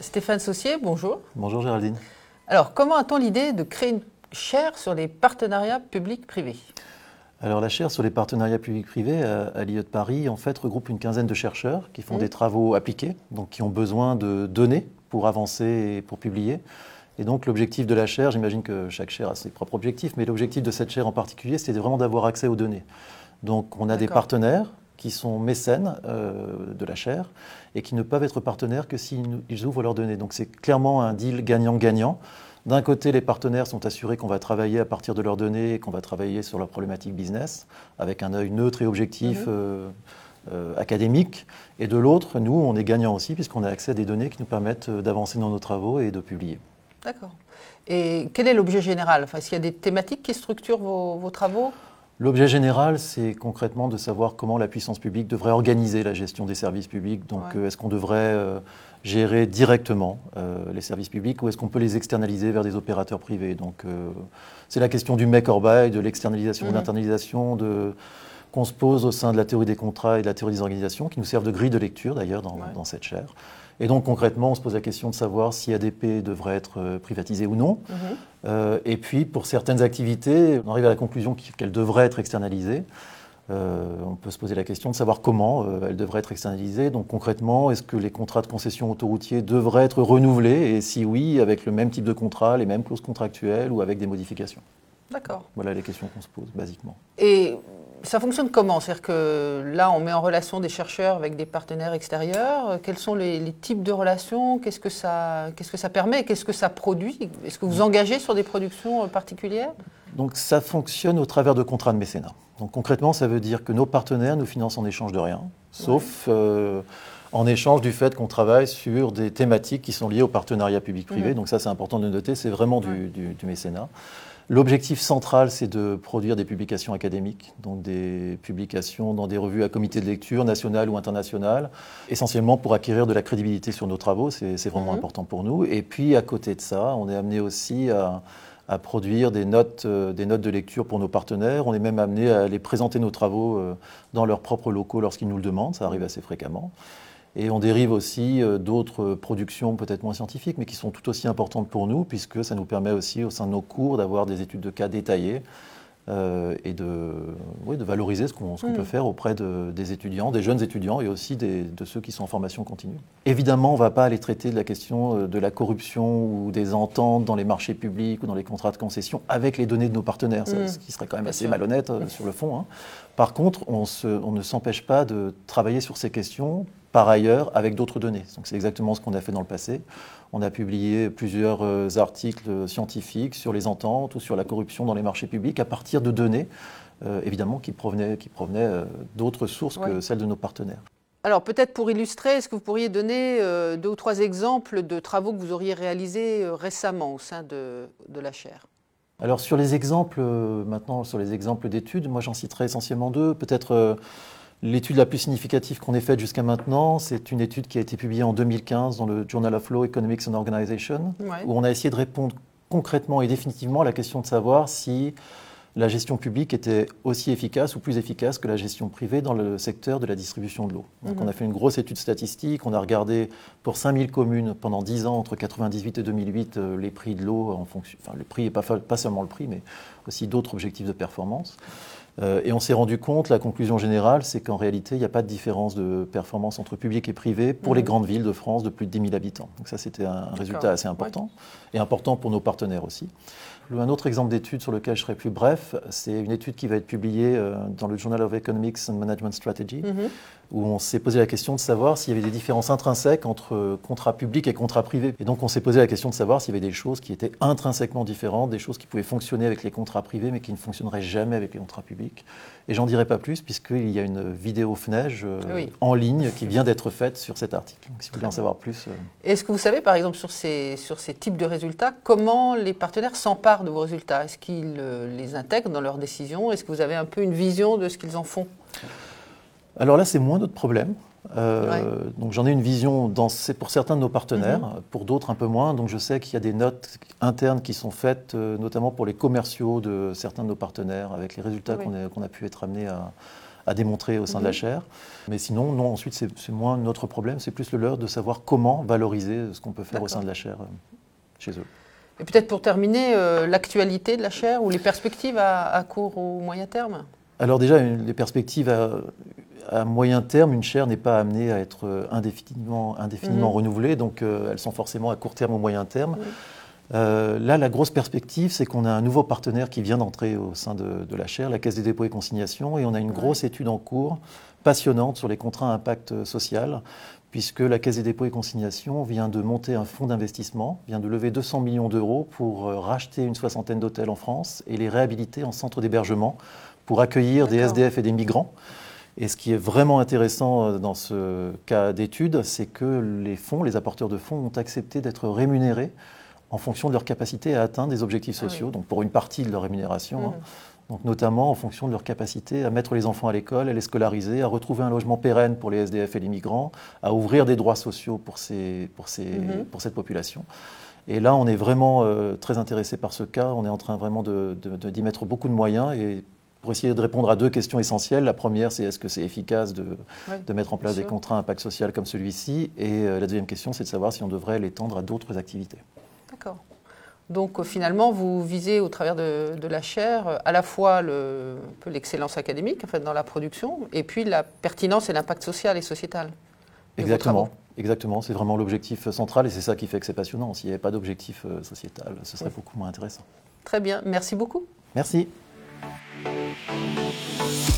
Stéphane Saucier, bonjour. Bonjour Géraldine. Alors, comment a-t-on l'idée de créer une chaire sur les partenariats publics-privés? Alors la chaire sur les partenariats publics-privés à, l'IE de Paris en fait regroupe une quinzaine de chercheurs qui font mmh. des travaux appliqués, donc qui ont besoin de données pour avancer et pour publier. Et donc l'objectif de la chaire, j'imagine que chaque chaire a ses propres objectifs, mais l'objectif de cette chaire en particulier, c'était vraiment d'avoir accès aux données. Donc on a des partenaires qui sont mécènes euh, de la chaire et qui ne peuvent être partenaires que s'ils ouvrent leurs données. Donc c'est clairement un deal gagnant-gagnant. D'un côté, les partenaires sont assurés qu'on va travailler à partir de leurs données et qu'on va travailler sur leurs problématiques business avec un œil neutre et objectif. Mhm. Euh, euh, académique. Et de l'autre, nous, on est gagnant aussi puisqu'on a accès à des données qui nous permettent d'avancer dans nos travaux et de publier. D'accord. Et quel est l'objet général? Enfin, Est-ce qu'il y a des thématiques qui structurent vos travaux? L'objet général, c'est concrètement de savoir comment la puissance publique devrait organiser la gestion des services publics. Donc, euh, est-ce qu'on devrait euh, gérer directement euh, les services publics ou est-ce qu'on peut les externaliser vers des opérateurs privés? Donc, c'est la question du make or buy, de l'externalisation, de mhm. l'internalisation, qu'on se pose au sein de la théorie des contrats et de la théorie des organisations, qui nous servent de grille de lecture d'ailleurs dans, dans, cette chaire. Et donc concrètement, on se pose la question de savoir si ADP devrait être euh, privatisé ou non. Mhm. Euh, et puis pour certaines activités, on arrive à la conclusion qu'elles devraient être externalisées. Euh, on peut se poser la question de savoir comment elles devraient être externalisées. Donc concrètement, est-ce que les contrats de concession autoroutiers devraient être renouvelés? Et si oui, avec le même type de contrat, les mêmes clauses contractuelles ou avec des modifications? D'accord. Voilà les questions qu'on se pose, basiquement. Et ça fonctionne comment? C'est-à-dire que là, on met en relation des chercheurs avec des partenaires extérieurs. Quels sont les, types de relations? Qu'est-ce que ça, qu'est-ce que ça permet? Qu'est-ce que ça produit? Est-ce que vous engagez sur des productions euh, particulières? Donc ça fonctionne au travers de contrats de mécénat. Donc concrètement, ça veut dire que nos partenaires nous financent en échange de rien, sauf euh, en échange du fait qu'on travaille sur des thématiques qui sont liées au partenariat public-privé. Mhm. Donc ça, c'est important de noter, c'est vraiment du, du mécénat. L'objectif central, c'est de produire des publications académiques, donc des publications dans des revues à comité de lecture nationales ou internationales, essentiellement pour acquérir de la crédibilité sur nos travaux, c'est vraiment mhm. important pour nous. Et puis à côté de ça, on est amené aussi à, produire des notes, euh, des notes de lecture pour nos partenaires. On est même amené à les présenter nos travaux euh, dans leurs propres locaux lorsqu'ils nous le demandent, ça arrive assez fréquemment. Et on dérive aussi euh, d'autres productions peut-être moins scientifiques, mais qui sont tout aussi importantes pour nous, puisque ça nous permet aussi au sein de nos cours d'avoir des études de cas détaillées euh, et de, de valoriser ce qu'on peut mm. faire auprès des étudiants, des jeunes étudiants et aussi de ceux qui sont en formation continue. Évidemment, on ne va pas aller traiter de la question euh, de la corruption ou des ententes dans les marchés publics ou dans les contrats de concession avec les données de nos partenaires, mm. ce qui serait quand même assez malhonnête sur le fond. Hein. Par contre, on, on ne s'empêche pas de travailler sur ces questions par ailleurs avec d'autres données. Donc c'est exactement ce qu'on a fait dans le passé. On a publié plusieurs euh, articles scientifiques sur les ententes ou sur la corruption dans les marchés publics à partir de données, euh, évidemment, qui provenaient, qui provenaient euh, d'autres sources que celles de nos partenaires. Alors peut-être pour illustrer, est-ce que vous pourriez donner deux ou trois exemples de travaux que vous auriez réalisés récemment au sein de, de la chaire? Alors sur les exemples, maintenant sur les exemples d'études, moi j'en citerai essentiellement deux. Peut-être L'étude la plus significative qu'on ait faite jusqu'à maintenant, c'est une étude qui a été publiée en 2015 dans le Journal of Law, Economics and Organization, où on a essayé de répondre concrètement et définitivement à la question de savoir si la gestion publique était aussi efficace ou plus efficace que la gestion privée dans le secteur de la distribution de l'eau. Donc mhm. on a fait une grosse étude statistique, on a regardé pour 5000 communes pendant 10 ans, entre 1998 et 2008, euh, les prix de l'eau en fonction, enfin le prix et pas, pas seulement le prix, mais aussi d'autres objectifs de performance. Euh, et on s'est rendu compte, la conclusion générale, c'est qu'en réalité, il n'y a pas de différence de performance entre public et privé pour les mhm. grandes villes de France de plus de 10 000 habitants. Donc ça, c'était un résultat assez important, et important pour nos partenaires aussi. Un autre exemple d'étude sur lequel je serai plus bref, c'est une étude qui va être publiée euh, dans le Journal of Economics and Management Strategy, mhm où on s'est posé la question de savoir s'il y avait des différences intrinsèques entre contrat public et contrat privé. Et donc on s'est posé la question de savoir s'il y avait des choses qui étaient intrinsèquement différentes, des choses qui pouvaient fonctionner avec les contrats privés mais qui ne fonctionneraient jamais avec les contrats publics. Et j'en dirai pas plus puisqu'il y a une vidéo FNEJ euh, en ligne qui vient d'être faite sur cet article. Donc si vous voulez en savoir plus. Euh, Est-ce que vous savez par exemple sur ces, sur ces types de résultats, comment les partenaires s'emparent de vos résultats? Est-ce qu'ils euh, les intègrent dans leurs décisions? Est-ce que vous avez un peu une vision de ce qu'ils en font? Alors là, c'est moins notre problème. Donc j'en ai une vision dans, pour certains de nos partenaires, mhm. pour d'autres un peu moins. Donc je sais qu'il y a des notes internes qui sont faites, notamment pour les commerciaux de certains de nos partenaires, avec les résultats qu'on a, pu être amenés à, à démontrer au sein de la mhm. chaire. Mais sinon, non, ensuite, c'est moins notre problème, c'est plus le leur de savoir comment valoriser ce qu'on peut faire au sein de la chaire chez eux. Et peut-être pour terminer, euh, l'actualité de la chaire ou les perspectives à, court ou moyen terme? Alors déjà, les perspectives à, moyen terme, une chaire n'est pas amenée à être euh, indéfiniment, indéfiniment mhm. renouvelée, donc euh, elles sont forcément à court terme ou moyen terme. là, la grosse perspective, c'est qu'on a un nouveau partenaire qui vient d'entrer au sein de, la chaire, la Caisse des dépôts et consignations, et on a une grosse étude en cours passionnante sur les contrats à impact social, puisque la Caisse des dépôts et consignations vient de monter un fonds d'investissement, vient de lever 200 millions d'euros pour euh, racheter une soixantaine d'hôtels en France et les réhabiliter en centre d'hébergement pour accueillir des SDF et des migrants. Et ce qui est vraiment intéressant euh, dans ce cas d'étude, c'est que les fonds, les apporteurs de fonds, ont accepté d'être rémunérés en fonction de leur capacité à atteindre des objectifs ah sociaux, donc pour une partie de leur rémunération. Hein. Mmh donc notamment en fonction de leur capacité à mettre les enfants à l'école, à les scolariser, à retrouver un logement pérenne pour les SDF et les migrants, à ouvrir des droits sociaux pour, ces, pour, ces, pour cette population. Et là, on est vraiment euh, très intéressé par ce cas. On est en train vraiment d'y de, de, mettre beaucoup de moyens et pour essayer de répondre à deux questions essentielles. La première, c'est est-ce que c'est efficace de, de, mettre en place des contrats à impact social comme celui-ci? Et euh, la deuxième question, c'est de savoir si on devrait l'étendre à d'autres activités. D'accord. Donc euh, finalement, vous visez au travers de, la chaire euh, à la fois l'excellence académique en fait, dans la production et puis la pertinence et l'impact social et sociétal. Exactement. Exactement, c'est vraiment l'objectif central et c'est ça qui fait que c'est passionnant. S'il n'y avait pas d'objectif sociétal, ce serait beaucoup moins intéressant. Très bien, merci beaucoup. Merci. Thank you.